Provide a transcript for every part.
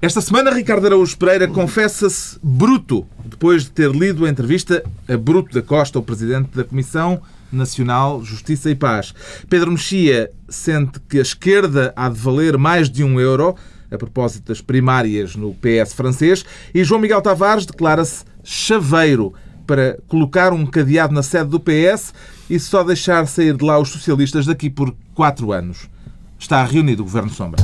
Esta semana, Ricardo Araújo Pereira confessa-se bruto, depois de ter lido a entrevista a Bruto da Costa, o Presidente da Comissão Nacional Justiça e Paz. Pedro Mexia sente que a esquerda há de valer mais de um euro, a propósito das primárias no PS francês, e João Miguel Tavares declara-se chaveiro para colocar um cadeado na sede do PS e só deixar sair de lá os socialistas daqui por quatro anos. Está reunido o Governo Sombra.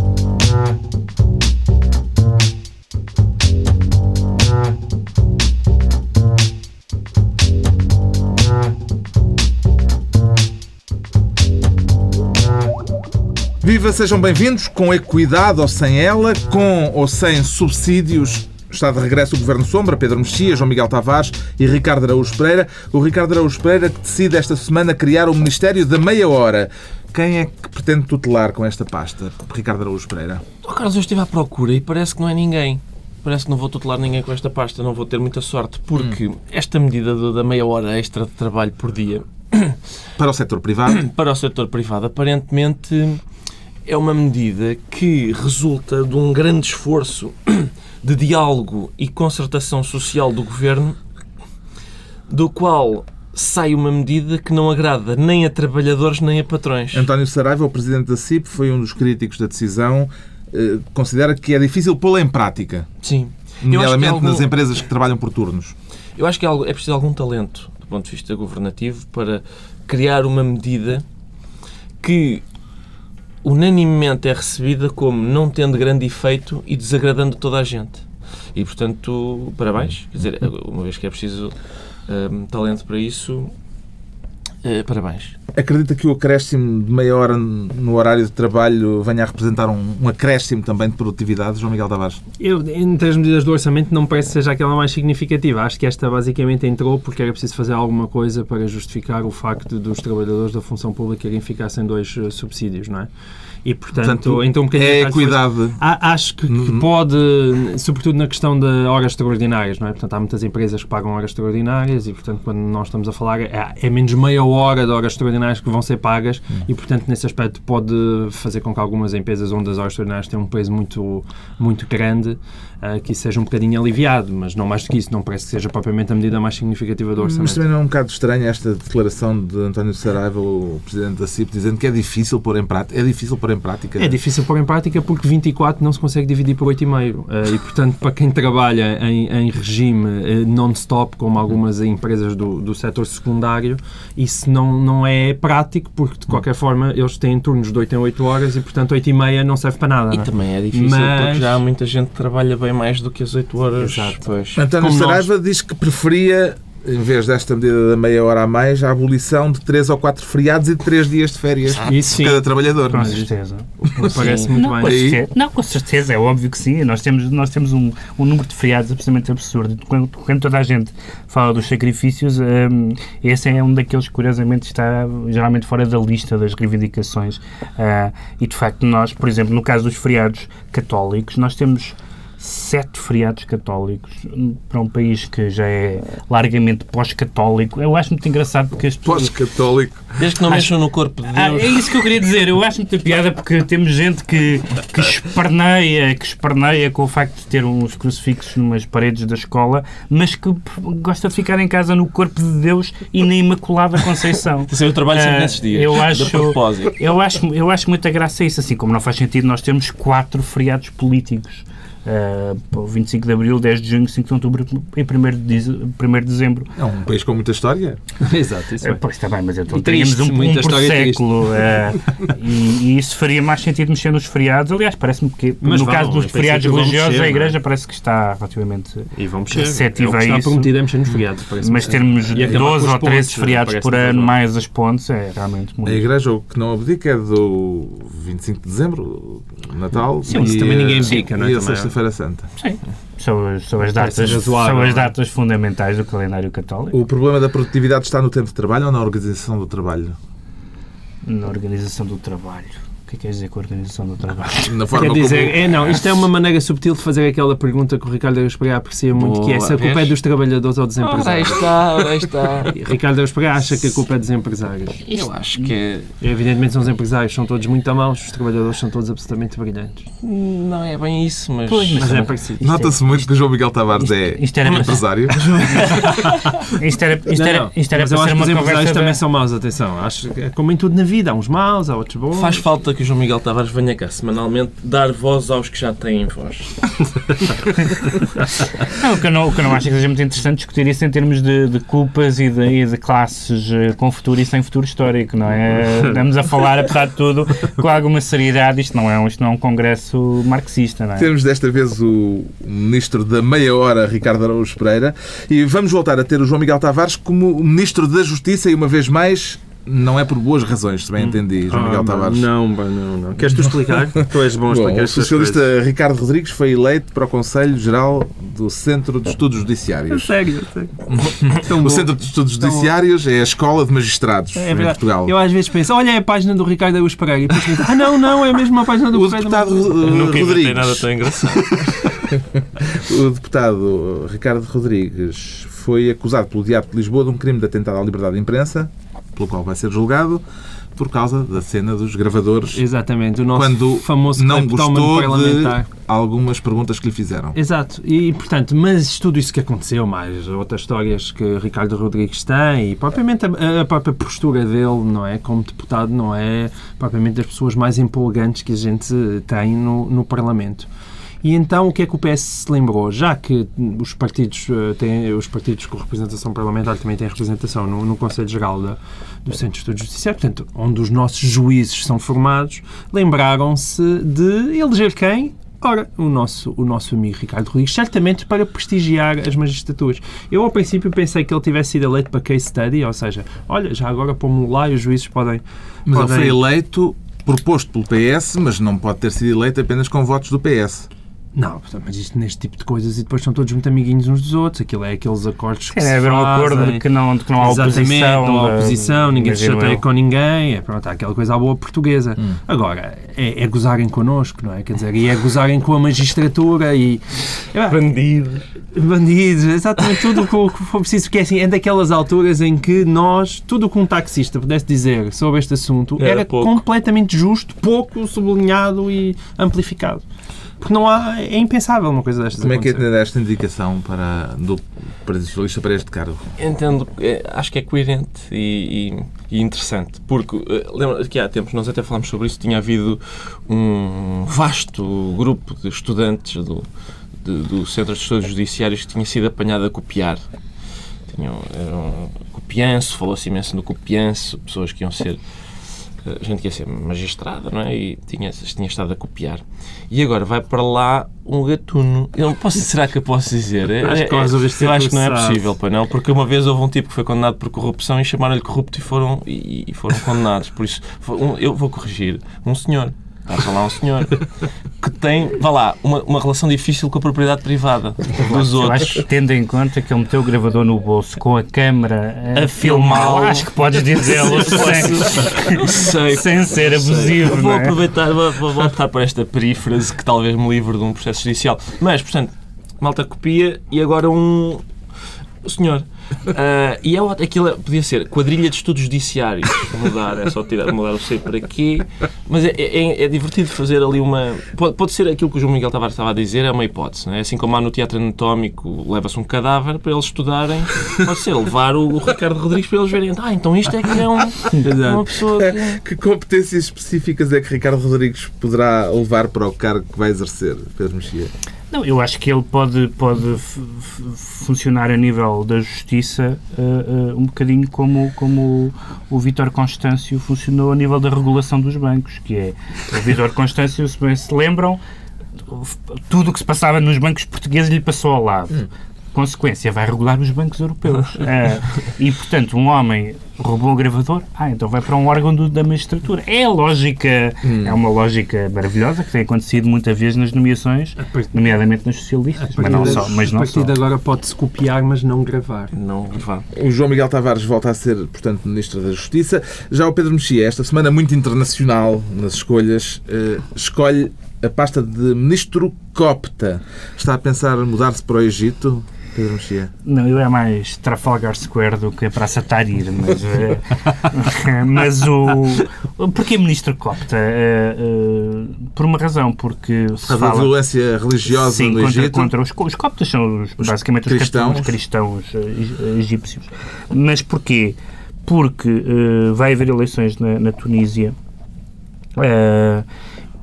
Viva, sejam bem-vindos, com equidade ou sem ela, com ou sem subsídios. Está de regresso o Governo Sombra, Pedro Mexia, João Miguel Tavares e Ricardo Araújo Pereira. O Ricardo Araújo Pereira que decide esta semana criar o Ministério da Meia Hora. Quem é que pretende tutelar com esta pasta? Ricardo Araújo Pereira. Oh, Carlos, eu estive à procura e parece que não é ninguém. Parece que não vou tutelar ninguém com esta pasta, não vou ter muita sorte, porque hum. esta medida da meia hora extra de trabalho por dia para o setor privado, para o setor privado, aparentemente é uma medida que resulta de um grande esforço de diálogo e concertação social do governo, do qual sai uma medida que não agrada nem a trabalhadores nem a patrões. António Saraiva, o presidente da CIP, foi um dos críticos da decisão. Eh, considera que é difícil pô-la em prática. Sim. Nomeadamente é algo... nas empresas que trabalham por turnos. Eu acho que é, é preciso algum talento, do ponto de vista governativo, para criar uma medida que unanimemente é recebida como não tendo grande efeito e desagradando toda a gente. E, portanto, parabéns. Quer dizer, uma vez que é preciso um, talento para isso, parabéns. Acredita que o acréscimo de meia hora no horário de trabalho venha a representar um, um acréscimo também de produtividade, João Miguel Tavares? Eu, entre as medidas do orçamento, não parece que seja aquela mais significativa. Acho que esta basicamente entrou porque era preciso fazer alguma coisa para justificar o facto dos trabalhadores da função pública irem ficar sem dois uh, subsídios, não é? E, portanto, portanto então um bocadinho é equidade. Acho que, que uhum. pode, sobretudo na questão de horas extraordinárias, não é? Portanto, há muitas empresas que pagam horas extraordinárias e, portanto, quando nós estamos a falar, é, é menos meia hora de horas extraordinárias que vão ser pagas uhum. e, portanto, nesse aspecto pode fazer com que algumas empresas onde as horas extraordinárias têm um peso muito, muito grande, uh, que isso seja um bocadinho aliviado, mas não mais do que isso, não parece que seja propriamente a medida mais significativa do orçamento. Mas também não é um bocado estranha esta declaração de António Saraiva, o Presidente da CIP, dizendo que é difícil pôr em prática, é difícil pôr em prática. É difícil pôr em prática porque 24 não se consegue dividir por 8,5. Uh, e, portanto, para quem trabalha em, em regime uh, non-stop, como algumas empresas do, do setor secundário, isso não, não é prático porque, de qualquer forma, eles têm turnos de 8 em 8 horas e, portanto, 8,5 não serve para nada. E não? É? também é difícil Mas... porque já há muita gente que trabalha bem mais do que as 8 horas. Exato. Pois. António Saraiva nós... diz que preferia em vez desta medida da meia hora a mais, a abolição de três ou quatro feriados e de três dias de férias Isso cada trabalhador. Com certeza. Parece muito não, bem. Não, com certeza, é óbvio que sim. Nós temos, nós temos um, um número de feriados absolutamente absurdo. Quando, quando toda a gente fala dos sacrifícios, um, esse é um daqueles que, curiosamente, está geralmente fora da lista das reivindicações. Uh, e, de facto, nós, por exemplo, no caso dos feriados católicos, nós temos sete feriados católicos para um país que já é largamente pós-católico. Eu acho muito engraçado porque as pessoas... Pós-católico. Desde que não mexam no corpo de ah, Deus. Ah, é isso que eu queria dizer. Eu acho muita piada porque temos gente que, que esperneia, que esperneia com o facto de ter uns crucifixos numas paredes da escola, mas que gosta de ficar em casa no corpo de Deus e na Imaculada Conceição. Isso é o trabalho sempre ah, nesses dias. Eu acho, eu acho, eu acho muita graça isso, assim como não faz sentido nós termos quatro feriados políticos uh, 25 de Abril, 10 de Junho, 5 de Outubro e 1 de, 1 de Dezembro. É um país com muita história. Exato, isso é. Pois está bem, mas então teríamos um, um por século uh, e, e, isso faria mais sentido mexer nos feriados. Aliás, parece-me que mas no vão, caso dos feriados religiosos mexer, a Igreja é? parece que está relativamente e receptiva é a isso. prometido é mexer nos feriados. Mas termos 12 ou 13 feriados por ano mais as pontes é realmente muito. A Igreja o que não abdica é do 25 de Dezembro, Natal. Sim, e, também ninguém abdica, não é? Sexta-feira Santa. Sim. São, são, as datas, são as é? datas fundamentais do calendário católico. O problema da produtividade está no tempo de trabalho ou na organização do trabalho? Na organização do trabalho que é que queres dizer com a organização do trabalho? Na forma Quer dizer, como... é, não, isto é uma maneira subtil de fazer aquela pergunta que o Ricardo Pereira aprecia muito, que é se a culpa é dos trabalhadores ou dos Ora, aí empresários. está, ora, aí está. E Ricardo Pereira acha que a culpa é dos empresários. Eu acho que é- E, evidentemente são os empresários, são todos muito a maus, os trabalhadores são todos absolutamente brilhantes. não é bem isso, mas... Pois, Mas é Isto parecido. Nota-se muito que o João Miguel Tavares é isto era- um empresário. Isto era, isto Não, era, isto era Mas eu acho que os empresários também são maus, atenção. Acho é como em tudo na vida, há uns maus, há outros bons. Faz falta que o João Miguel Tavares venha cá semanalmente dar voz aos que já têm voz. Não, o, que eu não, o que eu não acho é que seja muito interessante discutir isso em termos de, de culpas e de, e de classes eh, com futuro e sem futuro histórico, não é? Estamos a falar, apesar de tudo, com alguma seriedade. Isto não é um, isto não é um congresso marxista, não é? Temos desta vez o Ministro da Meia Hora, Ricardo Araújo Pereira, e vamos voltar a ter o João Miguel Tavares como Ministro da Justiça e, uma vez mais, não é por boas razões, se bem entendi, João Miguel Ah, Tavares. Não, não, não. Queres tu explicar? tu és bom a Bom, explicar o socialista coisas. Ricardo Rodrigues foi eleito para o Conselho Geral do Centro de Estudos Judiciários. Sério, sério. Tão O bom. Centro de Estudos Judiciários é a escola de magistrados É em verdade. Portugal. Eu às vezes penso, olha é a página do Ricardo Araújo Pereira. E depois penso, ah não, não, é mesmo a página do O Ricardo deputado Araújo uh, Nunca Rodrigues, nada tão engraçado. o deputado Ricardo Rodrigues foi acusado pelo Diabo de Lisboa de um crime de atentado à liberdade de imprensa, pelo qual vai ser julgado por causa da cena dos gravadores, Exatamente, o nosso quando famoso não gostou de parlamentar. algumas perguntas que lhe fizeram. Exato, e portanto, mas tudo isso que aconteceu, mais outras histórias que Ricardo Rodrigues tem e propriamente a, a própria postura dele, não é? Como deputado, não é propriamente das pessoas mais empolgantes que a gente tem no, no Parlamento. E então o que é que o PS se lembrou? Já que os partidos, eh, têm, os partidos com representação parlamentar também têm representação no, no Conselho Geral da, do Centro de Estudos Judiciários, portanto, onde os nossos juízes são formados, lembraram-se de eleger quem? Ora, o nosso, o nosso amigo Ricardo Rodrigues, certamente para prestigiar as magistraturas. Eu, ao princípio, pensei que ele tivesse sido eleito para case study, ou seja, olha, já agora pomos lá e os juízes podem... Mas ele podem... foi eleito, proposto pelo PS, mas não pode ter sido eleito apenas com votos do PS. Não, mas isto neste tipo de coisas e depois são todos muito amiguinhos uns dos outros. Aquilo é aqueles acordos que Sim, se é haver um acordo de que não, de que não há Exatamente, oposição. não há eh, oposição, ninguém se chateia eu. com ninguém, é, pronto, há aquela coisa à boa portuguesa. Agora, é, é gozarem connosco, não é? Quer dizer, e é gozarem com a magistratura e... É, Bandidos. Bandidos, exatamente tudo o que for preciso, porque é assim, é daquelas alturas em que nós, tudo o que um taxista pudesse dizer sobre este assunto Era era, completamente justo, pouco sublinhado e amplificado. Porque não há, é impensável uma coisa destas Como é que entende esta indicação para, do Partido Socialista para este cargo? Entendo, é, acho que é coerente e, e- e interessante, porque eh, lembra que há tempos nós até falámos sobre isso, tinha havido um vasto grupo de estudantes do, de- do Centro de Estudos Judiciários que tinha sido apanhado a copiar. Tinham, era um copianço, falou-se imenso no copianço, pessoas que iam ser eh, gente que ia ser magistrada, não é? E tinha, tinha estado a copiar. E agora vai para lá um gatuno. Eu não posso, será que eu posso dizer? É- Acho que é- resolveste ser eu acho que não é possível, pois não, porque uma vez houve um tipo que foi condenado por corrupção e chamaram-lhe corrupto e foram, e, e foram condenados. Por isso, um- eu vou corrigir. Um senhor. Está a falar um senhor que tem, vá lá, uma, uma relação difícil com a propriedade privada dos Eu outros. acho que, tendo em conta que ele meteu o gravador no bolso com a câmara a, A filmá-lo, filmá-lo. acho que podes dizê-lo sem, Sei. sem ser abusivo. Vou é? aproveitar, vou, vou optar por esta perífrase que talvez me livre de um processo judicial. Mas, portanto, malta copia e agora um. O senhor. Ah, e é, aquilo é- podia ser quadrilha de estudos judiciários. Mudar, é só tirar, mudar o C para aqui. Mas é, é, é divertido fazer ali uma. Pode, pode ser aquilo que o João Miguel Tavares estava a dizer, é uma hipótese. Não é? Assim como há no teatro anatómico, leva-se um cadáver para eles estudarem. Pode ser levar o, o Ricardo Rodrigues para eles verem. Ah, então isto é que é um, uma pessoa que. Que competências específicas é que Ricardo Rodrigues poderá levar para o cargo que vai exercer, Pedro Mexia? Não, eu acho que ele pode, pode funcionar a nível da justiça eh, eh, um bocadinho como, como o Vítor Constâncio funcionou a nível da regulação dos bancos, que é o Vítor Constâncio, se bem se lembram, tudo o que se passava nos bancos portugueses lhe passou ao lado. Consequência, vai regular os bancos europeus. Uh, e, portanto, um homem roubou o gravador, ah, então vai para um órgão do, da magistratura. É a lógica, hum. é uma lógica maravilhosa que tem acontecido muitas vezes nas nomeações, nomeadamente nas socialistas, mas não só. Mas não a partir só. de agora pode-se copiar, mas não gravar. Não gravar. O João Miguel Tavares volta a ser, portanto, Ministro da Justiça. Já o Pedro Mexia, esta semana muito internacional nas escolhas, uh, escolhe a pasta de Ministro Copta. Está a pensar mudar-se para o Egito? Pedro Mexia? Não, eu é mais Trafalgar Square do que a Praça Tahrir, mas, uh, mas o... Porquê Ministro Copta? Uh, uh, por uma razão, porque Por fala... da violência religiosa Sim, no contra, Egito. contra os, os coptas são os, Os basicamente cristãos. os cristãos, os cristãos egípcios. Mas porquê? Porque vai haver eleições na, na Tunísia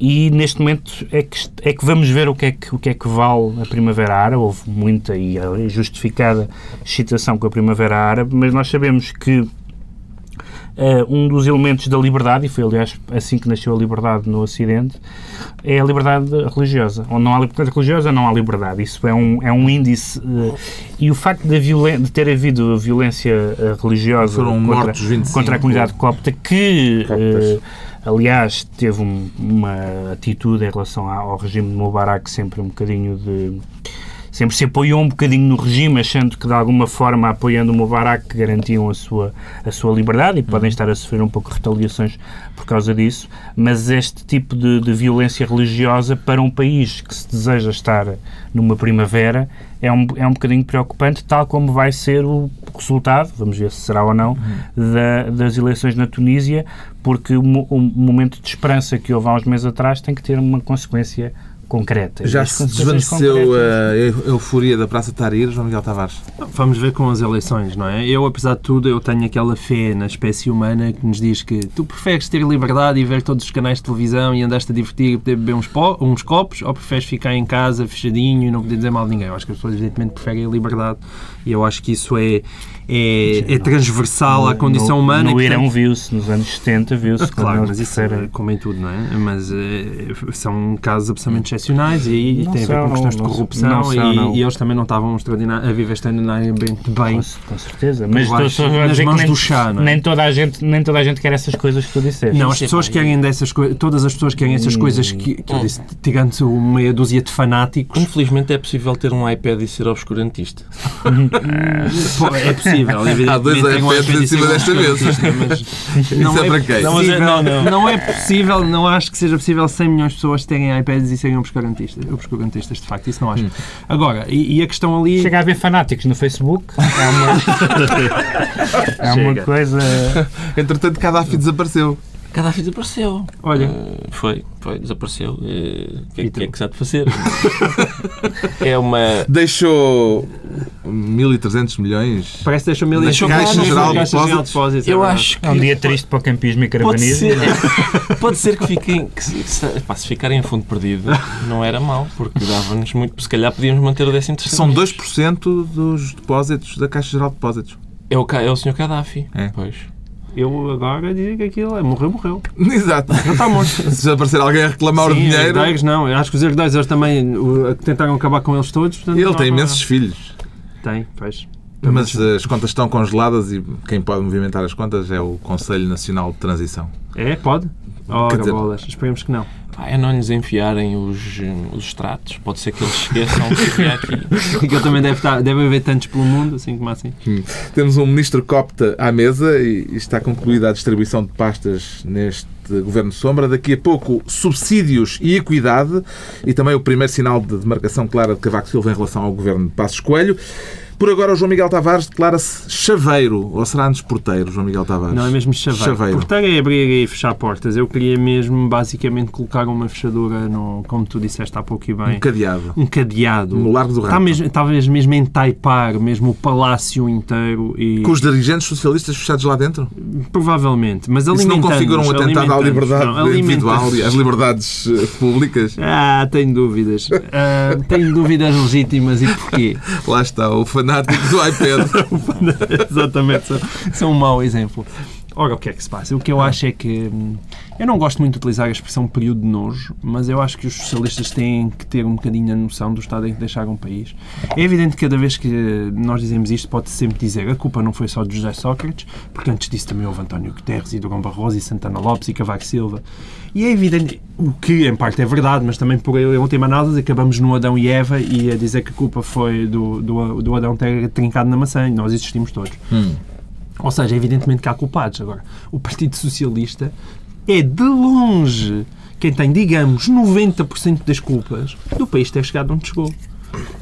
e neste momento é que, é que vamos ver o que é que, o que é que vale a Primavera Árabe. Houve muita e justificada excitação com a Primavera Árabe, mas nós sabemos que Uh, um dos elementos da liberdade, e foi aliás assim que nasceu a liberdade no Ocidente, é a liberdade religiosa. Onde não há liberdade religiosa, não há liberdade. Isso é um, é um índice. Uh, e o facto de, de, ter havido violência uh, religiosa Foram contra, mortos 25, contra a comunidade copta, que. Aliás, teve um, uma atitude em relação ao regime de Mubarak sempre um bocadinho de sempre se apoiou um bocadinho no regime, achando que de alguma forma, apoiando o Mubarak, garantiam a sua, a sua liberdade e podem estar a sofrer um pouco de retaliações por causa disso. Mas este tipo de, de violência religiosa para um país que se deseja estar numa primavera é um, é um bocadinho preocupante, tal como vai ser o resultado, vamos ver se será ou não, da, das eleições na Tunísia, porque o, o momento de esperança que houve há uns meses atrás tem que ter uma consequência concreta. Já se desvaneceu a euforia da Praça Tahrir, João Miguel Tavares? Vamos ver com as eleições, não é? Eu, apesar de tudo, eu tenho aquela fé na espécie humana que nos diz que tu preferes ter liberdade e ver todos os canais de televisão e andaste a divertir e poder beber uns, uns copos ou preferes ficar em casa fechadinho e não poder dizer mal de ninguém? Eu acho que as pessoas, evidentemente, preferem a liberdade e eu acho que isso é, é, é transversal à condição no, humana. No Irão viu-se, nos anos 70 viu-se. Claro, mas isso era como em tudo, não é? Mas é, são casos absolutamente excepcionais e Não tem a ver com questões de não- corrupção não são, e, não. e eles também não estavam a viver extraordinariamente bem. Com, com certeza. Mas estou só a que mãos nem, do chá, não é? nem, toda a gente, nem toda a gente quer essas coisas que tu disseste. Não, as Sim, pessoas querem dessas coisas, todas as pessoas querem essas coisas que, que eu disse, tirando uma meia dúzia de fanáticos, Infelizmente é possível ter um iPad e ser obscurantista. É possível. Há dois iPads iPad em cima desta mesa. mas Isso é para quem? Não, é- possível- não, não. não é possível, não acho que seja possível 100 milhões de pessoas terem iPads e serem obscurantistas, obscurantistas de facto, isso não acho. Agora, e, e a questão ali... Chega a haver fanáticos no Facebook. É uma, é uma coisa. Entretanto, Gaddafi desapareceu. Gaddafi desapareceu. Olha, Eh, foi, foi, desapareceu. Eh, O que, é- que é que se há de fazer? é uma. Deixou 1.300 milhões. parece que deixou mil Deixou Caixa Geral de Depósitos. É Eu acho que. É um dia triste para o campismo e Pode caravanismo. ser, não é? pode ser que fiquem. Que, se- se, pá, se ficarem a fundo perdido, não era mau, porque dava-nos muito. Se calhar podíamos manter o décimo terceiro. São 2% dos depósitos da Caixa Geral de Depósitos. É o, é o Sr. Gaddafi. É. Pois. Eu agora digo que aquilo é morreu, morreu. Exato. Não está morto. Se aparecer alguém a reclamar o Sim, dinheiro, herdeiros não. Eu acho que os herdeiros eles também uh, tentaram acabar com eles todos. portanto, ele não tem imensos filhos. Tem, pois. Mas as contas estão congeladas e quem pode movimentar as contas é o Conselho Nacional de Transição. É, pode? Ora, dizer- bolas. Esperemos que não. Pá, é não lhes enfiarem os, eh, os extratos. Pode ser que eles esqueçam que havia aqui. Ele também deve, estar, deve haver tantos pelo mundo, assim como assim. Temos um ministro copta à mesa e está concluída a distribuição de pastas neste Governo Sombra. Daqui a pouco, subsídios e equidade e também o primeiro sinal de demarcação clara de Cavaco Silva em relação ao Governo de Passos Coelho. Por agora, o João Miguel Tavares declara-se chaveiro, ou será antes porteiro, João Miguel Tavares? Não é mesmo chaveiro. Chaveiro. Porteiro é abrir e fechar portas. Eu queria mesmo, basicamente, colocar uma fechadura, no, como tu disseste há pouco e bem, Um cadeado. um cadeado. No Largo do Está Rato. mesmo, talvez mesmo em taipar mesmo o palácio inteiro e Com os dirigentes socialistas fechados lá dentro? provavelmente, mas Isso não configura um atentado à liberdade individual e às liberdades eh, públicas? Ah, tenho dúvidas. Ah, tenho dúvidas legítimas e porquê? Lá está, o fanático do iPad. Exatamente, são, são um mau exemplo. Ora, o que é que se passa? O que eu acho é que. hum, Eu não gosto muito de utilizar a expressão período de nojo, mas eu acho que os socialistas têm que ter um bocadinho a noção do estado em que deixaram o país. É evidente que cada vez que nós dizemos isto, pode sempre dizer a culpa não foi só de José Sócrates, porque antes disso também houve António Guterres e Durão Barroso e Santana Lopes e Cavaco Silva. E é evidente, o que em parte é verdade, mas também por em última análise acabamos no Adão e Eva e a dizer que a culpa foi do, do, do Adão ter trincado na maçã e nós existimos todos. Ou seja, evidentemente que há culpados. Agora, o Partido Socialista é de longe quem tem, digamos, 90% das culpas do país ter chegado onde chegou.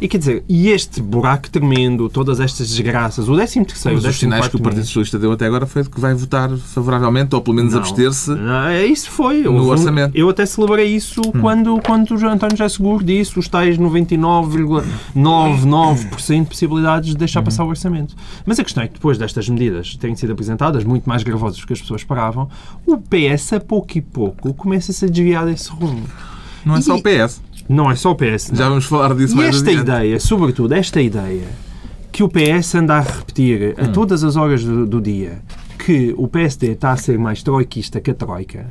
E quer dizer, e este buraco tremendo, todas estas desgraças, o 13 terceiro, Mas os sinais que o Partido Socialista deu até agora foi de que vai votar favoravelmente, ou pelo menos abster-se. É, isso foi. No orçamento. Eu até celebrei isso quando, quando o António José Seguro disse os tais 99,99% de possibilidades de deixar passar o orçamento. Mas a questão é que depois destas medidas terem sido apresentadas, muito mais gravosas do que as pessoas esperavam, o PS, a pouco e pouco, começa-se a desviar desse rumo. Não é só E- o PS. Não é só o PS. Já vamos falar disso E mais esta adiante. ideia, sobretudo esta ideia, que o PS anda a repetir a todas as horas do, do dia que o PSD está a ser mais troiquista que a Troika,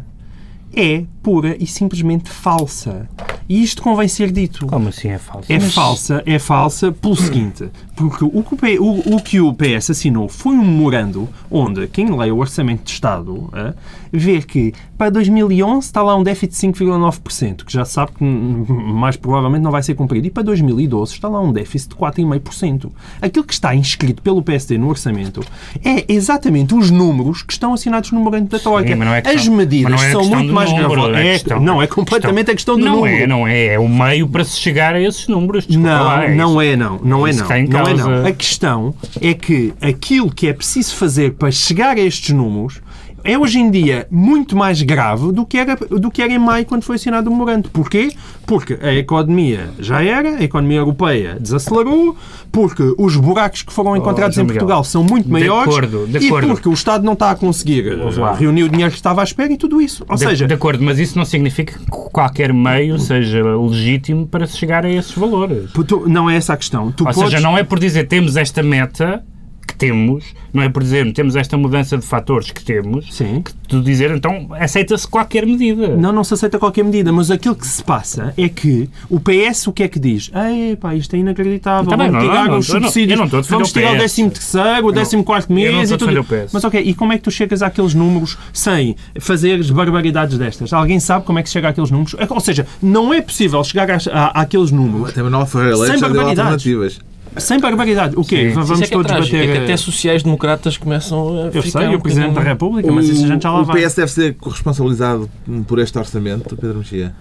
é pura e simplesmente falsa. E isto convém ser dito. Como assim é falso? É falsa, é falsa pelo seguinte, porque o que o, P- o- o que o PS assinou foi um memorando onde quem lê o Orçamento de Estado eh, vê que para 2011 está lá um déficit de 5,9%, que já sabe que mais provavelmente não vai ser cumprido, e para 2012 está lá um déficit de 4,5%. Aquilo que está inscrito pelo PSD no Orçamento é exatamente os números que estão assinados no memorando da Troika. mas é As medidas mas é são muito mais número, é questão- não, é completamente a questão do não número. É, não é, é o meio para se chegar a esses números. desculpa Não, lá, é não é não, não é não. Não é não. A questão é que aquilo que é preciso fazer para chegar a estes números é hoje em dia muito mais grave do que era, do que era em maio quando foi assinado o memorando. Porquê? Porque a economia já era, a economia europeia desacelerou, porque os buracos que foram encontrados João em Portugal são muito de maiores acordo, de e acordo. porque o Estado não está a conseguir lá. reunir o dinheiro que estava à espera e tudo isso. Ou De, seja, de acordo, mas isso não significa que qualquer meio seja legítimo para se chegar a esses valores. tu- não é essa a questão. Tu Ou podes... seja, não é por dizer temos esta meta que temos, não é por dizer temos esta mudança de fatores que temos, Sim. que tu dizer então aceita-se qualquer medida. Não, não se aceita qualquer medida, mas aquilo que se passa é que o PS o que é que diz? Ei, pá, isto é inacreditável, Tá bem, vamos não, tirar não, os não- subsídios, eu não estou a defender vamos tirar o PS. 13 terceiro, o 14 quarto eu não mês estou e a tudo. defender o PS. Mas ok, e como é que tu chegas àqueles números sem fazeres barbaridades destas? Alguém sabe como é que se chega àqueles números? Ou seja, não é possível chegar àqueles números Até Manuel Ferreira Sem barbaridades. alternativas. Sem barbaridade. O quê? Sim. Vamos é que é todos trágico, bater... é que até sociais-democratas começam a Eu ficar sei, um o Presidente da bocadinho- República, mas isso a gente já lá o vai. PS deve ser corresponsabilizado por este orçamento, Pedro Mexia.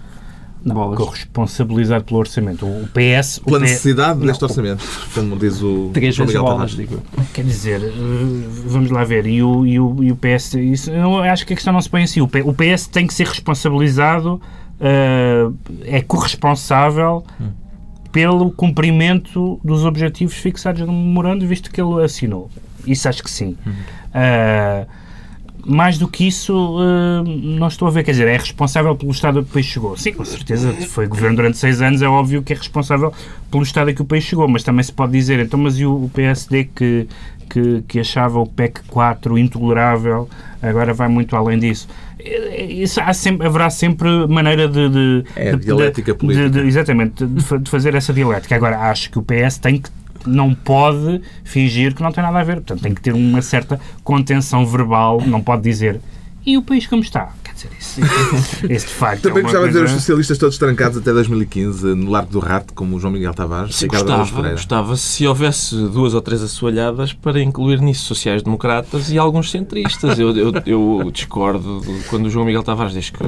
Bolas. Corresponsabilizado pelo orçamento. O PS. o Pela PS necessidade não, deste orçamento, como diz o Três vezes bolas, digo. Quer dizer, eh, vamos lá ver, e o, e o, e o PS, isso, eu acho que a questão não se põe assim, o o PS tem que ser responsabilizado, eh, é corresponsável pelo cumprimento dos objetivos fixados no memorando, visto que ele assinou. Isso acho que sim. Eh, mais do que isso, eh, não estou a ver. Quer dizer, é responsável pelo estado a que o país chegou. Sim, com certeza. Foi governo durante seis anos, é óbvio que é responsável pelo estado a que o país chegou. Mas também se pode dizer, então, mas e o, o PSD que, que, que achava o PEC 4 intolerável, agora vai muito além disso. Isso há sempre, haverá sempre maneira de. de É, de- dialética de- política. de- exatamente, de fazer essa dialética. Agora, acho que o PS tem que não pode fingir que não tem nada a ver. Portanto, tem que ter uma certa contenção verbal, não pode dizer e o país como está? Dizer, isso, isso de facto Também é gostava de ver os socialistas todos trancados até 2015 no Largo do Rato, como o João Miguel Tavares e Araújo gostava, gostava se houvesse duas ou três assoalhadas para incluir nisso sociais-democratas e alguns centristas. Eu, eu, eu discordo de- quando o João Miguel Tavares diz que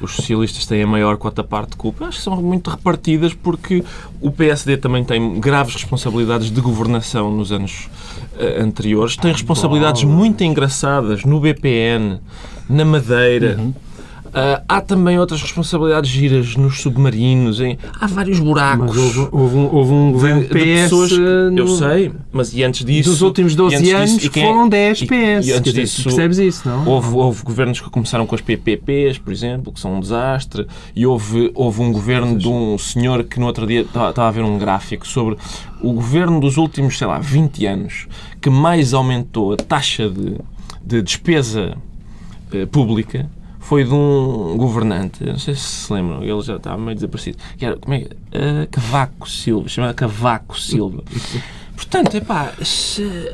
os socialistas têm a maior quota-parte de culpa. Acho que são muito repartidas porque o PSD também tem graves responsabilidades de governação nos anos anteriores. Tem responsabilidades muito engraçadas no BPN, na Madeira. Ah, há também outras responsabilidades giras nos submarinos. Em... Há vários buracos. Houve, houve um, houve um governo de, de PS. pessoas, eh, eu no- sei, mas e antes disso... Dos últimos e 12 antes anos disso- e quem é- foram 10 e- PS. E, antes Quer dizer, disso, percebes isso, não? Houve, houve governos que começaram com as PPPs, por exemplo, que são um desastre, e houve, houve um governo de um senhor que no outro dia estava estava a ver um gráfico sobre o governo dos últimos, sei lá, 20 anos que mais aumentou a taxa de, de despesa eh, pública foi de um governante, não sei se se lembram, ele já estava meio desaparecido, que era, como é uh, Cavaco Silva, chamado Cavaco Silva. Portanto, epá, se,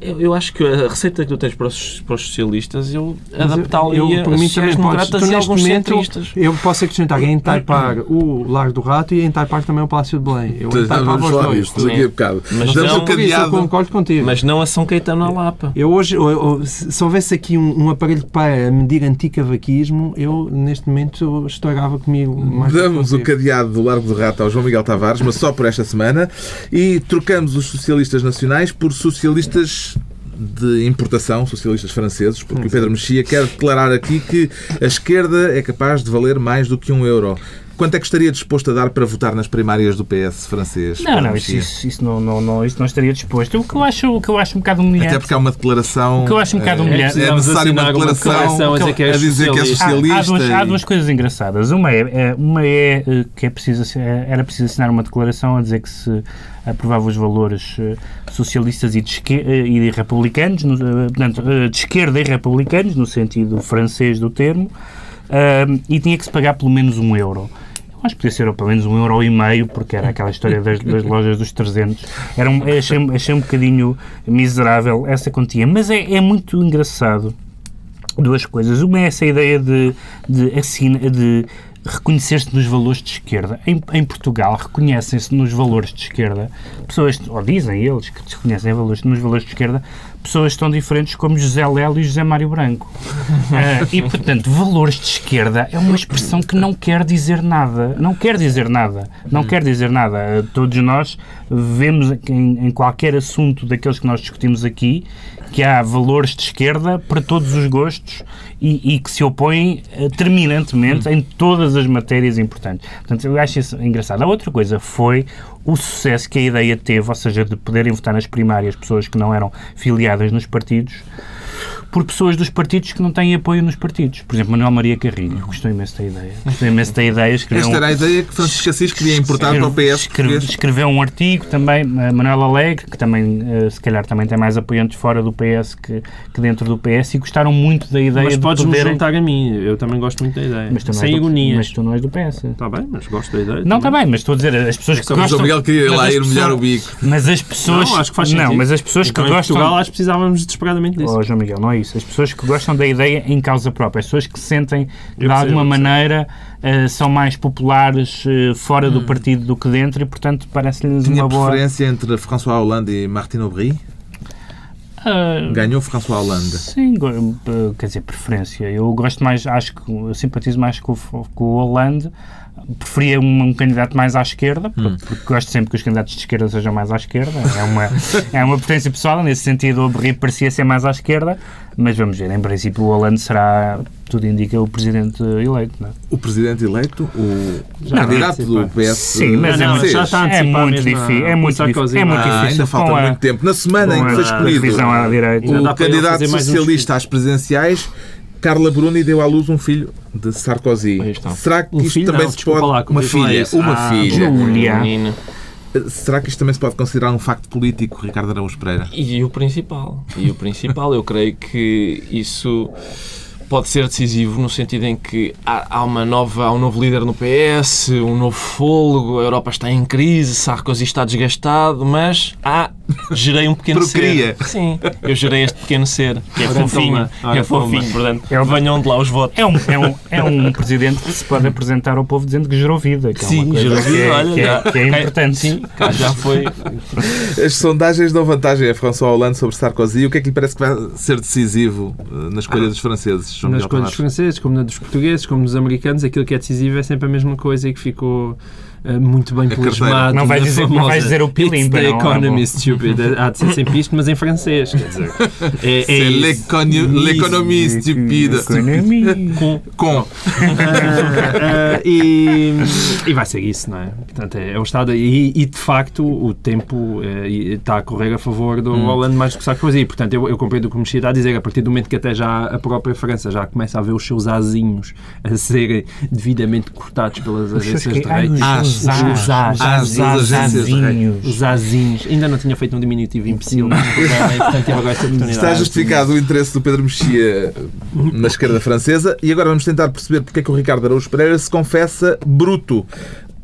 eu, eu acho que a receita que tu tens para os, para os socialistas, eu adaptá-la eu, a por mim também podes. democratas Tu, e neste alguns momento, centristas. Eu posso acrescentar em Taipar o Largo do Rato e em Taipar também o Palácio de Belém. Eu em Taipar Vamos os falar dois. disto daqui a bocado. Mas não- eu cadeado. concordo contigo. Mas não a São Caetano à Lapa. Eu hoje, eu- eu- se se houvesse aqui um, um aparelho para medir anticavaquismo, eu neste momento estragava comigo mais Damos o cadeado do Largo do Rato ao João Miguel Tavares, mas só por esta semana, e trocamos os socialistas nacionais por socialistas de importação, socialistas franceses, porque o Pedro Mexia quer declarar aqui que a esquerda é capaz de valer mais do que um euro. Quanto é que estaria disposto a dar para votar nas primárias do PS francês? Não, não, isso, isso, isso não, não, não, isso não estaria disposto. O que eu acho, o que eu acho um bocado humilhante. Até porque há uma declaração. O que eu acho um bocado eh, humilhante- É, Precisamos necessária uma assinar uma declaração, declaração a dizer que é dizer que é socialista. Há-. Há, duas, há e- duas coisas engraçadas. Uma é, é- uma é eh, que é preciso, eh, era preciso assinar uma declaração a dizer que se aprovava os valores socialistas e, de e republicanos, no- portanto, de esquerda e republicanos, no sentido francês do termo, e tinha que se pagar pelo menos um euro. Eu acho que podia ser pelo menos um euro e meio, porque era aquela história das, das lojas dos 300. Era um, achei, achei um bocadinho miserável essa quantia, mas é, é muito engraçado duas coisas. Uma é essa ideia de, de, de reconhecer-se nos valores de esquerda. Em, em Portugal, reconhecem-se nos valores de esquerda pessoas, ou dizem eles que se reconhecem valores, nos valores de esquerda, pessoas tão diferentes como José Lelo e José Mário Branco. Ah, e, portanto, valores de esquerda é uma expressão que não quer dizer nada. Não quer dizer nada. Não quer dizer nada. Ah, Todos nós vemos em, em qualquer assunto daqueles que nós discutimos aqui que há valores de esquerda para todos os gostos e, e que se opõem eh, terminantemente em todas as matérias importantes. Portanto, eu acho isso engraçado. A outra coisa foi o sucesso que a ideia teve, ou seja, de poderem votar nas primárias pessoas que não eram filiadas nos partidos, por pessoas dos partidos que não têm apoio nos partidos. Por exemplo, Manuel Maria Carrilho, gostou imenso da ideia. Gostou imenso da ideia. Escreveu Esta um- era a ideia que Francisco Assis queria importar para o PS Escreve- português. escreveu um artigo também, eh, Manuel Alegre, que também, eh, se calhar, também tem mais apoiantes fora do PS que, que dentro do PS e gostaram muito da ideia Mas de podes-me poderem... juntar a mim, eu também gosto muito da ideia. Mas não Sem do- ironias. Mas tu não és do PS. Está bem, mas gosto da ideia. Não, está também. bem, mas estou a dizer, as pessoas que Só que o gostam... João Miguel queria lá ir molhar o bico. Mas as pessoas... Não, acho que faz Não, sentido. mas as pessoas Então, que em gostam... Portugal, acho que precisávamos desesperadamente disso. Oh, João Miguel, não é isso. As pessoas que gostam da ideia em causa própria, as pessoas que sentem de alguma maneira eh, são mais populares eh, fora do partido do que dentro e, portanto, parece-lhes Tinha uma boa. preferência entre François Hollande e Martine Aubry? Ah, Ganhou François Hollande. Sim, eh, quer dizer, preferência. Eu gosto mais, acho que eu simpatizo mais com, o- com o Hollande. Preferia um, um candidato mais à esquerda, porque, porque gosto sempre que os candidatos de esquerda sejam mais à esquerda. É uma, é uma preferência pessoal, nesse sentido, o Berri parecia ser mais à esquerda, mas vamos ver, em princípio, o Hollande será, tudo indica, o presidente eleito. Não é? O presidente eleito, o Já candidato do PS Sim, mas Não, não, já está É muito difícil. É muito, Sarkozy. difícil, é muito Ah, difícil. ainda falta a- muito tempo. Na semana em que foi escolhido o candidato socialista às presidenciais, Carla Bruni deu à luz um filho de Sarkozy. Será que Um isto filho? também Não, se pode... lá, uma filha, isso. uma Ah, filha. Menina. Será que isto também se pode considerar um facto político, Ricardo Araújo Pereira? E o principal, e o principal, eu creio que isso pode ser decisivo no sentido em que há, há uma nova, há um novo líder no PS, um novo fôlego, a Europa está em crise, Sarkozy está desgastado, mas há, gerei um pequeno Procria. ser. Sim, eu gerei este pequeno ser, que é Ora, fofinho, ora, é fofinho, toma. portanto, É uma- venham de lá os votos. É um, é, um, é um presidente que se pode apresentar ao povo dizendo que gerou vida. Que é Sim, uma coisa gerou que vida, é, olha, que é- que é importante. Sim, cá já foi. As sondagens dão vantagem a François Hollande sobre Sarkozy. O que é que lhe parece que vai ser decisivo eh, na escolha dos franceses? João Nas coisas Tavares? franceses, como na dos portugueses, como nos americanos, aquilo que é decisivo é sempre a mesma coisa e que ficou muito bem plasmado. Não vais na dizer- não vais dizer o Pilimba, It's the não, economy, stupid. Há de ser sempre isto, mas em francês, quer dizer. É, l'écono- l'économie stupide. Com, Com. Ah, ah, e, e vai ser isso, não é? Portanto, é, é o Estado. E, e, de facto, o tempo eh, e está a correr a favor do Hollande mais do que o Sarkozy. Portanto, eu, eu compreendo o que o Mexia está a dizer. A partir do momento que até já a própria França já começa a ver os seus azinhos a serem devidamente cortados pelas agências de rating. Os As. Os As. As, as Azinhos. Os azinhos. Ainda não tinha feito um diminutivo imbecil. portanto, tive agora esta oportunidade. Está justificado o interesse do Pedro Mexia na esquerda francesa e agora vamos tentar perceber porque é que o Ricardo Araújo Pereira se confessa bruto.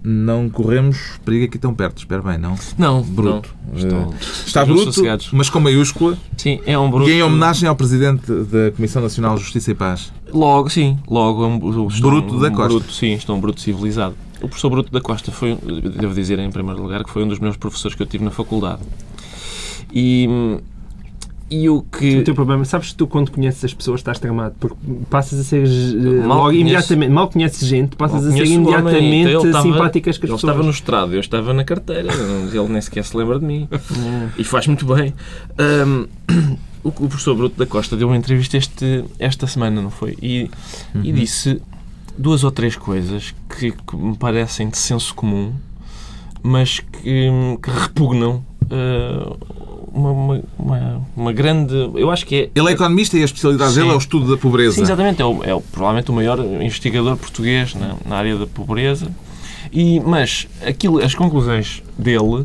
Não corremos perigo aqui tão perto, espero bem, não? Não, Bruto. não. Estão, Está bruto, sossegados. mas com maiúscula Sim, é um bruto. e em homenagem ao Presidente da Comissão Nacional de Justiça e Paz. Logo, sim, logo é um, estou Bruto um, da Costa. Bruto, sim, estou um bruto civilizado. O professor Bruto da Costa foi, devo dizer em primeiro lugar, que foi um dos meus professores que eu tive na faculdade. E, e o que... O teu problema, sabes que tu quando conheces as pessoas estás tramado, porque passas a ser eh, Mal logo conheço- imediatamente, mal conheces gente, passas a ser conheço o homem, imediatamente então ele estava- simpáticas com as Ele pessoas. estava no estrado, eu estava na carteira, ele nem sequer se lembra de mim. e faz muito bem. Ahm, o, o professor Bruto da Costa deu uma entrevista este, esta semana, não foi? E, e disse duas ou três coisas que, que me parecem de senso comum, mas que, que repugnam uma, uma, uma, uma grande. Eu acho que é. Ele é economista e a especialidade Sim. dele é o estudo da pobreza. Sim, exatamente. É, o, é o- provavelmente o maior investigador português na, na área da pobreza. E, mas aquilo, as conclusões dele,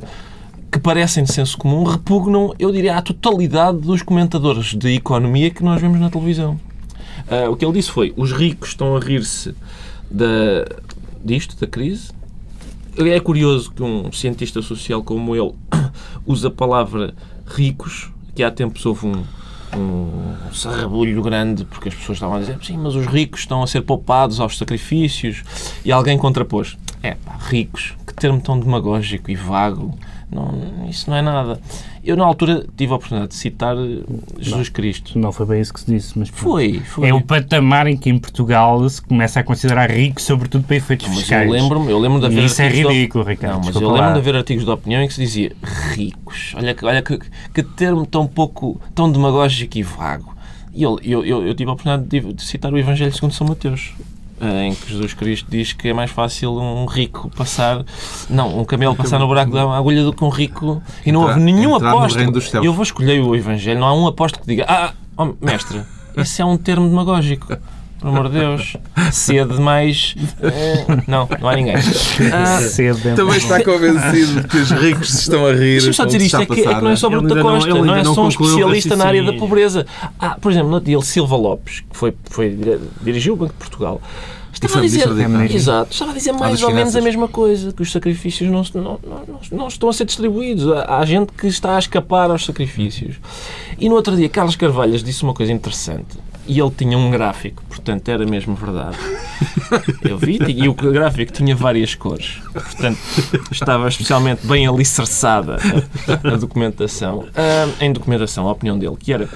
que parecem de senso comum, repugnam, eu diria, à totalidade dos comentadores de economia que nós vemos na televisão. Ah, o que ele disse foi: os ricos estão a rir-se da, disto, da crise. É curioso que um cientista social como ele use a palavra ricos, que há tempos houve um, um sarrabulho grande porque as pessoas estavam a dizer sim, mas os ricos estão a ser poupados aos sacrifícios e alguém contrapôs é pá, ricos, que termo tão demagógico e vago não, isso não é nada eu na altura tive a oportunidade de citar eh, Jesus Cristo Não foi bem isso que se disse, mas foi, foi É o patamar em que em Portugal se começa a considerar rico, sobretudo para efeitos mas fiscais. eu lembro-me eu lembro de haver isso é de- ridículo, Ricardo. Não, mas eu lembro lá. de haver artigos de opinião em que se dizia ricos. Olha, que- olha que, que termo tão pouco, tão demagógico e vago. E eu, eu, eu, eu tive a oportunidade de, de citar o Evangelho segundo São Mateus, em que Jesus Cristo diz que é mais fácil um rico passar, não, um camelo passar no buraco da agulha do que um rico. E não Entrar- houve nenhum apóstolo. Eu vou escolher o Evangelho, não há um apóstolo que diga, ah, oh, mestre, isso é um termo demagógico. Por amor de Deus, sede demais. eh, não, não há ninguém. Ah, Cedo. Também está convencido que os ricos se estão a rir. Deixa-me só dizer que isto, é que, é que não é só Ele Bruto da não- Costa, não, ainda é não só um o especialista na área da pobreza. Ah, por exemplo, no outro dia, ele Silva Lopes, que foi, foi dirigiu o Banco de Portugal, estava a dizer, exato, estava a dizer mais ou menos a mesma coisa, que os sacrifícios não, não, não, não, não estão a ser distribuídos. Há, há gente que está a escapar aos sacrifícios. E no outro dia, Carlos Carvalhas disse uma coisa interessante. E ele tinha um gráfico, portanto era mesmo verdade. Eu vi, e o gráfico tinha várias cores. Portanto, estava especialmente bem alicerçada a, a documentação. Ah, em documentação, a opinião dele, que era...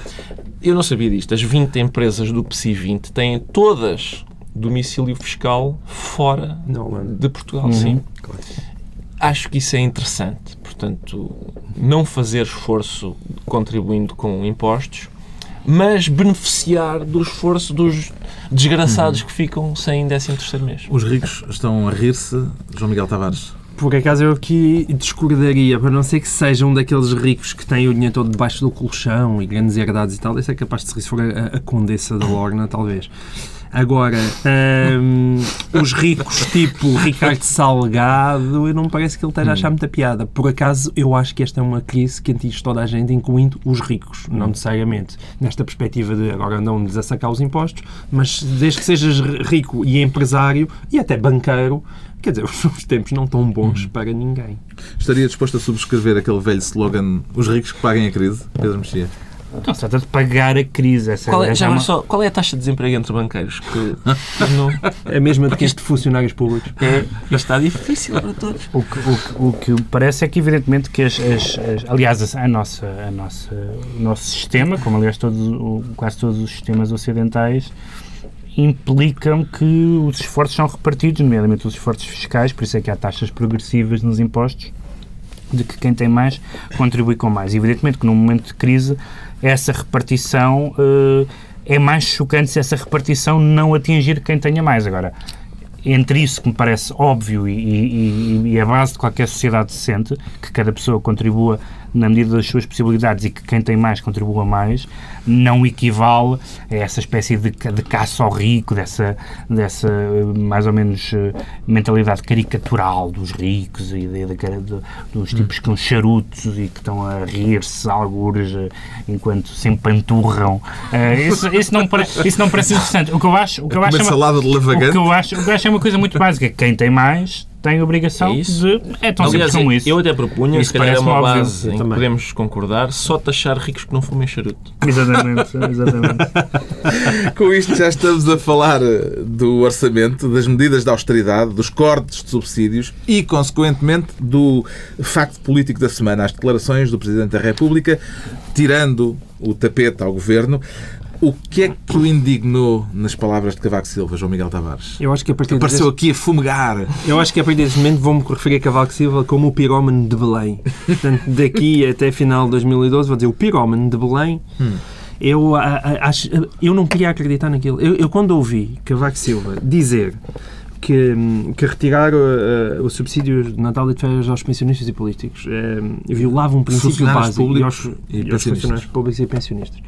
Eu não sabia disto. As 20 empresas do PSI 20 têm todas domicílio fiscal fora de Portugal, sim. Acho que isso é interessante. Portanto, não fazer esforço contribuindo com impostos, mas beneficiar do esforço dos desgraçados que ficam sem 13 terceiro mês. Os ricos estão a rir-se. João Miguel Tavares. Por acaso eu aqui discordaria, para não ser que seja um daqueles ricos que têm o dinheiro todo debaixo do colchão e grandes herdades e tal, isso é capaz de se rir se for a, a condessa da Lorna, talvez. Agora, hum, os ricos tipo Ricardo Salgado, eu não me parece que ele esteja a achar muita piada. Por acaso, eu acho que esta é uma crise que atinge toda a gente, incluindo os ricos, não necessariamente nesta perspectiva de agora andam-lhes a sacar os impostos, mas desde que sejas rico e empresário e até banqueiro, quer dizer, os tempos não estão bons para ninguém. Estaria disposto a subscrever aquele velho slogan Os ricos que paguem a crise? Pedro Mexia. Não se trata de pagar a crise. Essa, Qual é, essa já é uma- só, qual é a taxa de desemprego entre banqueiros? Que não, É a mesma de que este funcionários públicos. é, isto está difícil para todos. O que, o, que, o que parece é que, evidentemente, que as, as- as- aliás, a nossa, a nossa, o nosso sistema, como aliás todos, o- quase todos os sistemas ocidentais, implicam que os esforços são repartidos, nomeadamente os esforços fiscais, por isso é que há taxas progressivas nos impostos, de que quem tem mais contribui com mais. Evidentemente que num momento de crise, essa repartição eh, é mais chocante se essa repartição não atingir quem tenha mais. Agora, entre isso que me parece óbvio e, e, e a base de qualquer sociedade decente, que cada pessoa contribua na medida das suas possibilidades e que quem tem mais contribua mais, não equivale a essa espécie de, de caça ao rico, dessa, dessa mais ou menos eh, mentalidade caricatural dos ricos e de, de, dos tipos que são charutos e que estão a rir-se algures eh, enquanto se empanturram. Uh, isso, isso, não parece, isso não parece interessante. O que eu acho, o que eu acho, é salada de o que eu acho, o que eu acho é uma coisa muito básica. Quem tem mais tem a obrigação É de. É tão Aliás, simples como isso. eu até propunha, Isso se calhar é uma óbvio. base em que também. podemos concordar, só taxar ricos que não fumem charuto. Exatamente, exatamente. Com isto já estamos a falar eh, do orçamento, das medidas de austeridade, dos cortes de subsídios e, consequentemente, do facto político da semana, as declarações do Presidente da República, tirando o tapete ao Governo. O que é que o indignou nas palavras de Cavaco Silva, João Miguel Tavares? Eu acho que a partir Apareceu desse, aqui a fumegar. eu acho que a partir desse momento vou-me referir a Cavaco Silva como o pirómano de Belém. Portanto, daqui até final de 2012 vou dizer o pirómano de Belém. Eu, a- a- acho, eu não queria acreditar naquilo. Eu, eu quando ouvi Cavaco Silva dizer que, hum, que retirar uh, uh, os subsídios de Natal e de férias aos pensionistas e políticos um, violava um princípio básico e aos, e e aos funcionários públicos e pensionistas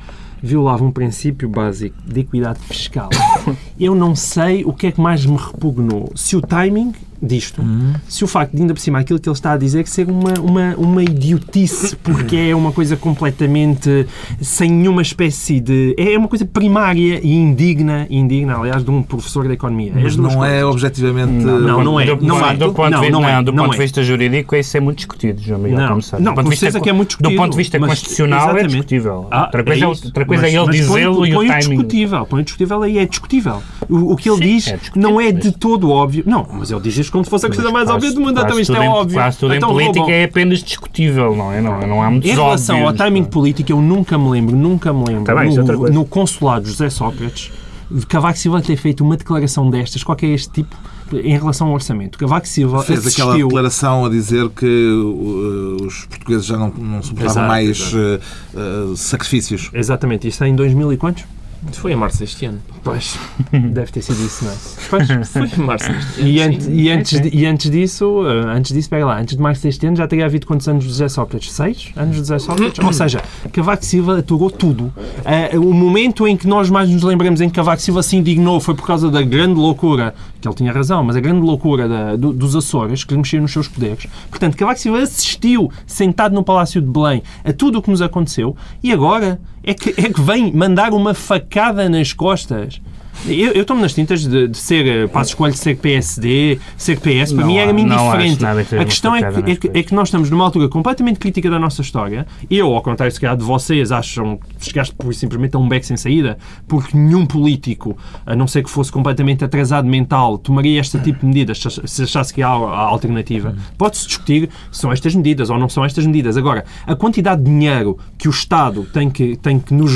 violava um princípio básico de equidade fiscal. Eu não sei o que é que mais me repugnou. Se o timing disto, se o facto de ainda por cima aquilo que ele está a dizer que ser uma, uma, uma idiotice, porque é uma coisa completamente sem nenhuma espécie de. É uma coisa primária e indigna, indigna, aliás, de um professor de economia. Mas As duas não é objetivamente. Não, não é. Do, Não do, é. do ponto, Não, de, vista- não é. do ponto é. de vista jurídico, isso é muito discutido, João Miguel, Não. como sabe. Não, do ponto com de vista, certeza que é muito Do ponto de discutido, vista mas- constitucional é exatamente. discutível. Ah, outra coisa é, isso. outra coisa Mas- é ele mas dizê-lo e o timing. discutível, põe discutível aí, é discutível. O, o que ele Sim, diz é não é de mas- todo óbvio. Não, mas ele diz isto como se fosse a coisa mais Quase- óbvia do mundo. Então isto é em- óbvio. Quase tudo Então, em política roubam. é apenas discutível, não é? Não, não há muitos Em relação óbvios, ao timing não. político, eu nunca me lembro, nunca me lembro, Tá bem, é outra no, no consulado José Sócrates, de Cavaco Silva ter feito uma declaração destas, qualquer este tipo, em relação ao orçamento. Cavaco Silva Fez aquela assistiu... declaração a dizer que uh, os portugueses já não, não suportavam Exato, mais exato. uh, uh, sacrifícios. Exatamente, isto é em 2000 e quantos? Foi em março deste ano. Pois, deve ter sido isso, não é? Pois, Foi em março deste ano. E, sim. e antes, de- e antes disso, eh, antes disso, pega lá, antes de março deste ano já teria havido quantos anos de José Sócrates? Seis anos de José Sócrates? Ou seja, Cavaco Silva aturou tudo. Eh, o momento em que nós mais nos lembramos em que Cavaco Silva se indignou foi por causa da grande loucura, que ele tinha razão, mas a grande loucura da- do- dos Açores, que lhe mexiam nos seus poderes. Portanto, Cavaco Silva assistiu, sentado no Palácio de Belém, a tudo o que nos aconteceu e agora é que, é que vem mandar uma facada nas costas. Eu, eu estou-me nas tintas de, de ser, eh, passo escolho de ser PSD, ser PS, para Não mim era-me indiferente. seja A questão é que, é, que, é que nós estamos numa altura completamente crítica da nossa história. Eu, ao contrário, se calhar, de vocês, acham que chegaste por simplesmente a um beco sem saída, porque nenhum político, a não ser que fosse completamente atrasado mental, tomaria este tipo de medidas se ach- se achasse que há a alternativa. Pode-se discutir se são estas medidas ou não são estas medidas. Agora, a quantidade de dinheiro que o Estado tem que, tem que nos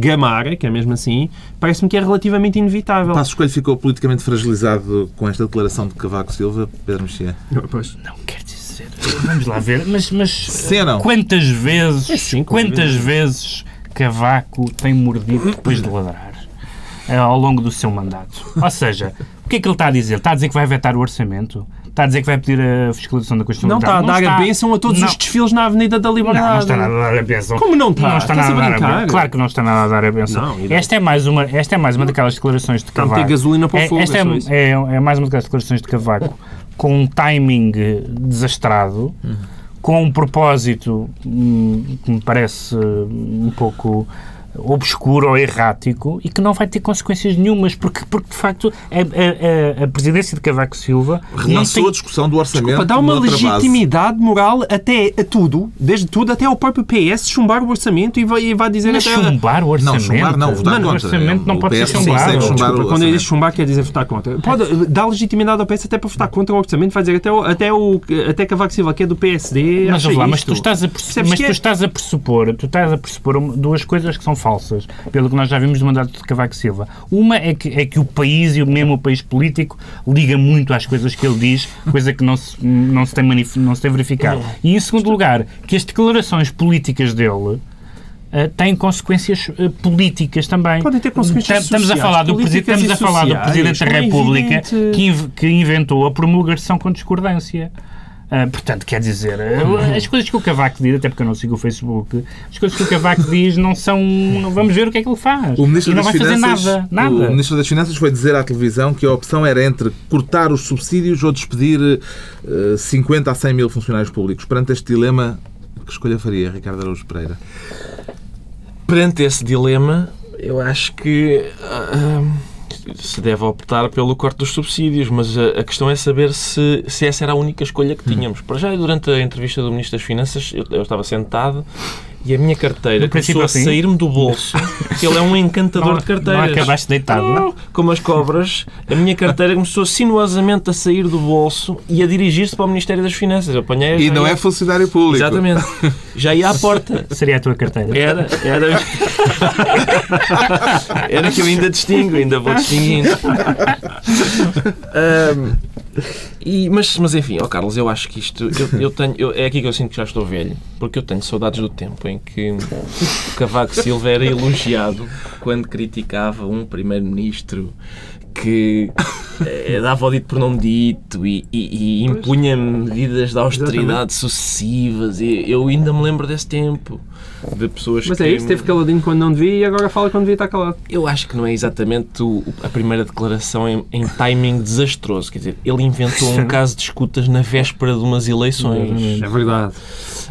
gamar, que é mesmo assim, parece-me que é relativamente inevitável. Passo Escolho ficou politicamente fragilizado com esta declaração de Cavaco Silva, Pedro Mexia. Pois. Não quer dizer. Vamos lá ver. Mas, mas não? quantas vezes, É sim, quantas vezes Cavaco tem mordido depois de ladrar eh, ao longo do seu mandato? Ou seja, o que é que ele está a dizer? Está a dizer que vai vetar o orçamento? Está a dizer que vai pedir a fiscalização da Não Constituição? está a dar a bênção a todos Não. os desfiles na Avenida da Não, Liberdade. não está nada a dar a benção. Como não está? Não está nada a a dar a benção. Claro que não está nada a dar a benção. Não, não. esta, é mais uma, esta é mais uma daquelas declarações de Está Cavaco. gasolina para o É, fogo, esta é só é, isso. é, é mais uma daquelas declarações de Cavaco com um timing desastrado, com um propósito hum, que me parece hum, um pouco obscuro ou errático e que não vai ter consequências nenhumas, porque, porque de facto a, a- a- presidência de Cavaco Silva não Relançou tem, a discussão do orçamento Para dar uma noutra base. legitimidade moral até a tudo, desde tudo até ao próprio PS chumbar o orçamento e vai, e vai dizer mas até. chumbar o orçamento. chumbar não, votar Mano, o contra. orçamento não O pode ser PS chumbado. consegue chumbar Desculpa, o quando eu orçamento. disse chumbar quer dizer votar contra. Pode dar legitimidade ao PS até para votar contra o orçamento, vai dizer até, o, até, o, até Cavaco Silva, que é do PSD. Mas, lá, mas tu estás a, mas que tu é- estás a pressupor, tu estás a pressupor duas coisas que são falsas, pelo que nós já vimos do mandato de Cavaco Silva. Uma é que, é que o país e o mesmo o país político liga muito às coisas que ele diz, coisa que não se, não se, tem, não se tem verificado. E em segundo lugar, que as declarações políticas dele Uh, têm consequências uh, políticas também. Podem ter consequências Estamos sociais, a falar do, estamos a falar do Presidente da é República que, inv- que inventou a promulgação com discordância. Uh, portanto, quer dizer, uh, as coisas que o Cavaco diz, até porque eu não sigo o Facebook, as coisas que o Cavaco diz não são. não- Vamos ver o que é que ele faz. O Ministro e não das vai fazer Finanças, nada. O Nada. Ministro das Finanças foi dizer à televisão que a opção era entre cortar os subsídios ou despedir eh, 50 a 100 mil funcionários públicos. Perante este dilema, que escolha faria Ricardo Araújo Pereira? Perante esse dilema, eu acho que ah, se deve optar pelo corte dos subsídios, mas a, a questão é saber se, se essa era a única escolha que tínhamos. Para já, durante a entrevista do Ministro das Finanças, eu, eu estava sentado e a minha carteira começou a assim? sair-me do bolso, porque ele é um encantador Não, de carteiras. não acabaste deitado, não? Como as cobras, a minha carteira começou sinuosamente a sair do bolso e a dirigir-se para o Ministério das Finanças. Eu apanhei E não é funcionário público. Exatamente. Já ia à porta. Seria a tua carteira. Era, era. Era que eu ainda distingo, ainda vou distinguindo. Ahm, e, mas, mas enfim, ó Carlos, eu acho que isto. Eu, eu tenho, eu- é aqui que eu sinto que já estou velho, porque eu tenho saudades do tempo em que o Cavaco Silva era elogiado quando criticava um primeiro-ministro que eh, dava o dito por nome dito e, e- e impunha medidas de austeridade sucessivas. E eu ainda me lembro desse tempo. De pessoas Mas que... é isso, teve caladinho quando não devia e agora fala quando devia estar calado. Eu acho que não é exatamente o- a primeira declaração em, em timing desastroso. Quer dizer, ele inventou um caso de escutas na véspera de umas eleições. É verdade.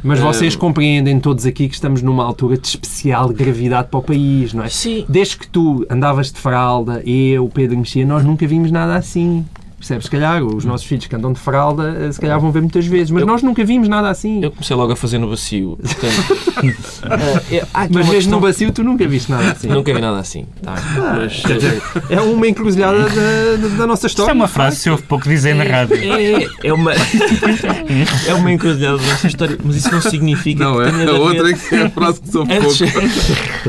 Mas vocês compreendem todos aqui que estamos numa altura de especial gravidade para o país, não é? Sim. Desde que tu andavas de fralda, eu, Pedro Mexia, nós nunca vimos nada assim. Percebes? Se calhar os nossos filhos que andam de fralda, eh, se calhar vão ver muitas vezes, mas Eu- nós nunca vimos nada assim. Eu comecei logo a fazer no bacio. Portanto, eh, é- mas mesmo questão- no bacio tu nunca viste nada assim. Nunca vi nada assim. Tá. Mas, eh, É uma encruzilhada da, da nossa Isto é história. uma frase que se ouve pouco dizer na rádio. É, é uma é uma encruzilhada dessa história, mas isso não significa Não, que é a outra que é a frase que sou Antes, pouco.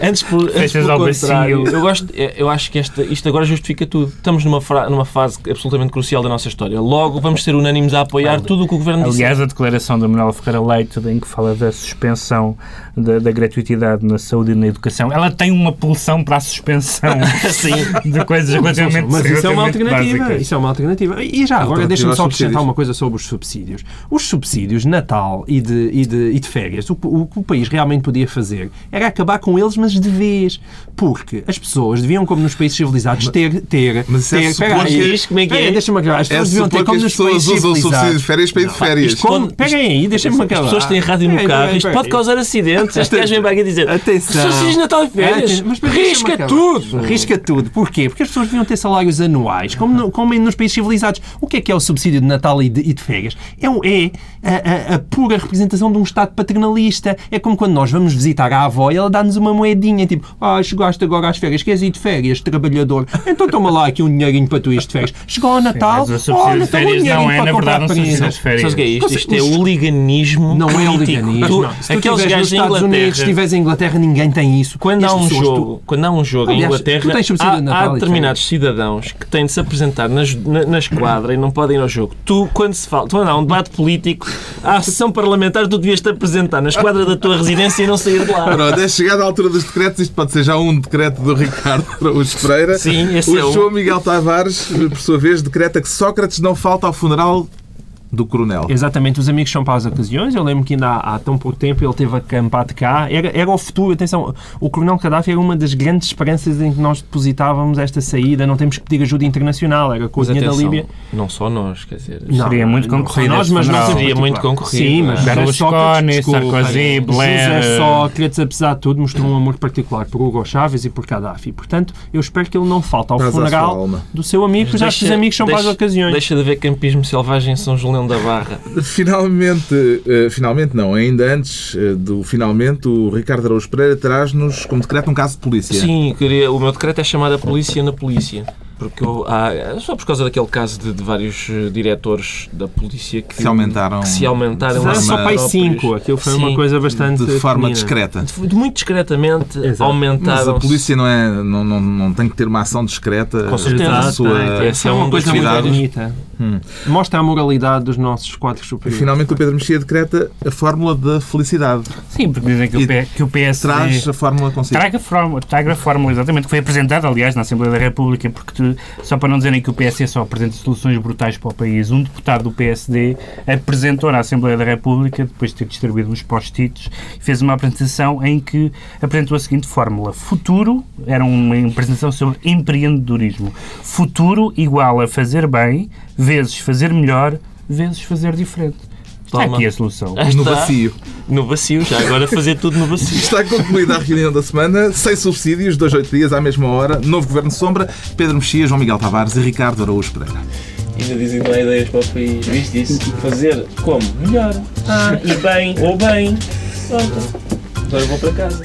antes por, antes ao contrário, bacio. eu, gosto, é, eu acho que esta, isto agora justifica tudo. Estamos numa, fra- numa fase absolutamente crucial da nossa história. Logo, vamos ser unânimes a apoiar tudo o que o Governo disse. Aliás, a declaração da Manuela Ferreira Leite, em que fala da suspensão da, da gratuitidade na saúde e na educação, ela tem uma pulsão para a suspensão Sim. de coisas relativamente Mas isso é uma alternativa. básicas. Isso é uma alternativa. E já agora, deixa-me só acrescentar subsídios. uma coisa sobre os subsídios. Os subsídios de Natal e de, e de, e de férias, o, o que o país realmente podia fazer era acabar com eles, mas de vez. Porque as pessoas deviam, como nos países civilizados, ter. ter, Mas isso é ter aí. Diz como é que é? Deixa-me acabar. As É pessoas deviam ter, como as nos pessoas países usam o subsídio de civilizados. férias para ir de férias. Isto como- Isto- Peguem aí, deixem-me As acabar. pessoas têm rádio no Peraí, carro. peraí, Isto peraí. pode causar acidentes. Este gajo vem para aqui dizer Atenção. subsídios de Natal e férias. Mas Risca tudo. Risca tudo. Porquê? Porque as pessoas deviam ter salários anuais, como, no- como nos países civilizados. O que é que é o subsídio de Natal e de, e de férias? É, um- é a, a- a pura representação de um Estado paternalista. É como quando nós vamos visitar a avó e ela dá-nos uma moedinha, tipo, ah, chegaste agora às férias, queres ir de férias, trabalhador? Então toma lá aqui um dinheirinho para tu ir de férias. Chegou ao Natal, Mas o subsídio olha, de toma um férias não é, para na verdade, um subsídio de férias. Sabes o que é isto? Isto é o liganismo Não é. Se tu aqueles gajos em Estados Unidos, se Inglaterra... estiveres em Inglaterra, ninguém tem isso. Quando há, um jogo, quando há um jogo em Aliás, Inglaterra, subsídio de há, Natal há determinados cidadãos que têm de se apresentar nas, na, na esquadra e não podem ir ao jogo. Tu, quando se fala, quando há um debate político, há a sessão parlamentar, tu devias te apresentar na esquadra da tua residência e não sair de lá. Pronto, é chegada a altura dos decretos. Isto pode ser já um decreto do Ricardo Araújo Pereira. Sim, esse o é um. João Miguel Tavares, por sua vez, decreta que Sócrates não falta ao funeral do coronel. Exatamente, os amigos são para as ocasiões. Eu lembro que ainda há, há tão pouco tempo ele teve acampado cá. Era, era o futuro, atenção, o Coronel Gaddafi era uma das grandes esperanças em que nós depositávamos esta saída. Não temos que pedir ajuda internacional, era com o Mas dinheiro da Líbia. não só nós, quer dizer... Não, Seria muito não concorrido Nós, mas em Seria muito concorrido, Sim, não é? mas Berlusconi, Sarkozy, Blair, José Sócrates, apesar de tudo, mostrou um amor particular por Hugo Chávez e por Gaddafi. Portanto, eu espero que ele não falte ao funeral do seu amigo, pois já que os amigos são para as ocasiões. Deixa de haver campismo selvagem em São Da Barra. Finalmente, eh, finalmente não, ainda antes eh, do finalmente, o Ricardo Araújo Pereira traz-nos como decreto um caso de polícia. Sim, queria, o meu decreto é chamar a polícia na polícia. Porque eu- há, só por causa daquele caso de, de vários eh, diretores da polícia que Se aumentaram que se aumentaram Não, a só para. 5. Aquilo foi uma Sim. coisa bastante. de forma pequenina. discreta. De- Muito discretamente Exato. aumentaram. Mas a polícia não, é, não, não, não tem que ter uma ação discreta Com certeza. na sua... Esse é é um uma dos coisa muito bonita. Hum. Mostra a moralidade dos nossos quadros E superiores. finalmente o Pedro Mexia decreta a fórmula da felicidade. Sim, porque dizem que E o, P, que o PSD... Traz a fórmula consigo. Traga a fórmula, traga a fórmula, exatamente, que foi apresentada, aliás, na Assembleia da República, porque tu- só para não dizerem que o PSD só apresenta soluções brutais para o país, um deputado do PSD apresentou na Assembleia da República, depois de ter distribuído uns post-its, fez uma apresentação em que apresentou a seguinte fórmula. Futuro, era uma apresentação sobre empreendedorismo. Futuro igual a fazer bem, vezes fazer melhor, vezes fazer diferente. Está Toma. aqui a solução. Ah, No está. bacio. No bacio, já agora fazer tudo no bacio. Está concluída a reunião da semana. Sem subsídios, dois, oito dias, à mesma hora. Novo Governo de Sombra. Pedro Mexia, João Miguel Tavares e Ricardo Araújo Pereira. Ainda dizem lá ideias para o país. Viste isso? Fazer como? Melhor. E bem, ou bem. Pronto. Agora vou para casa.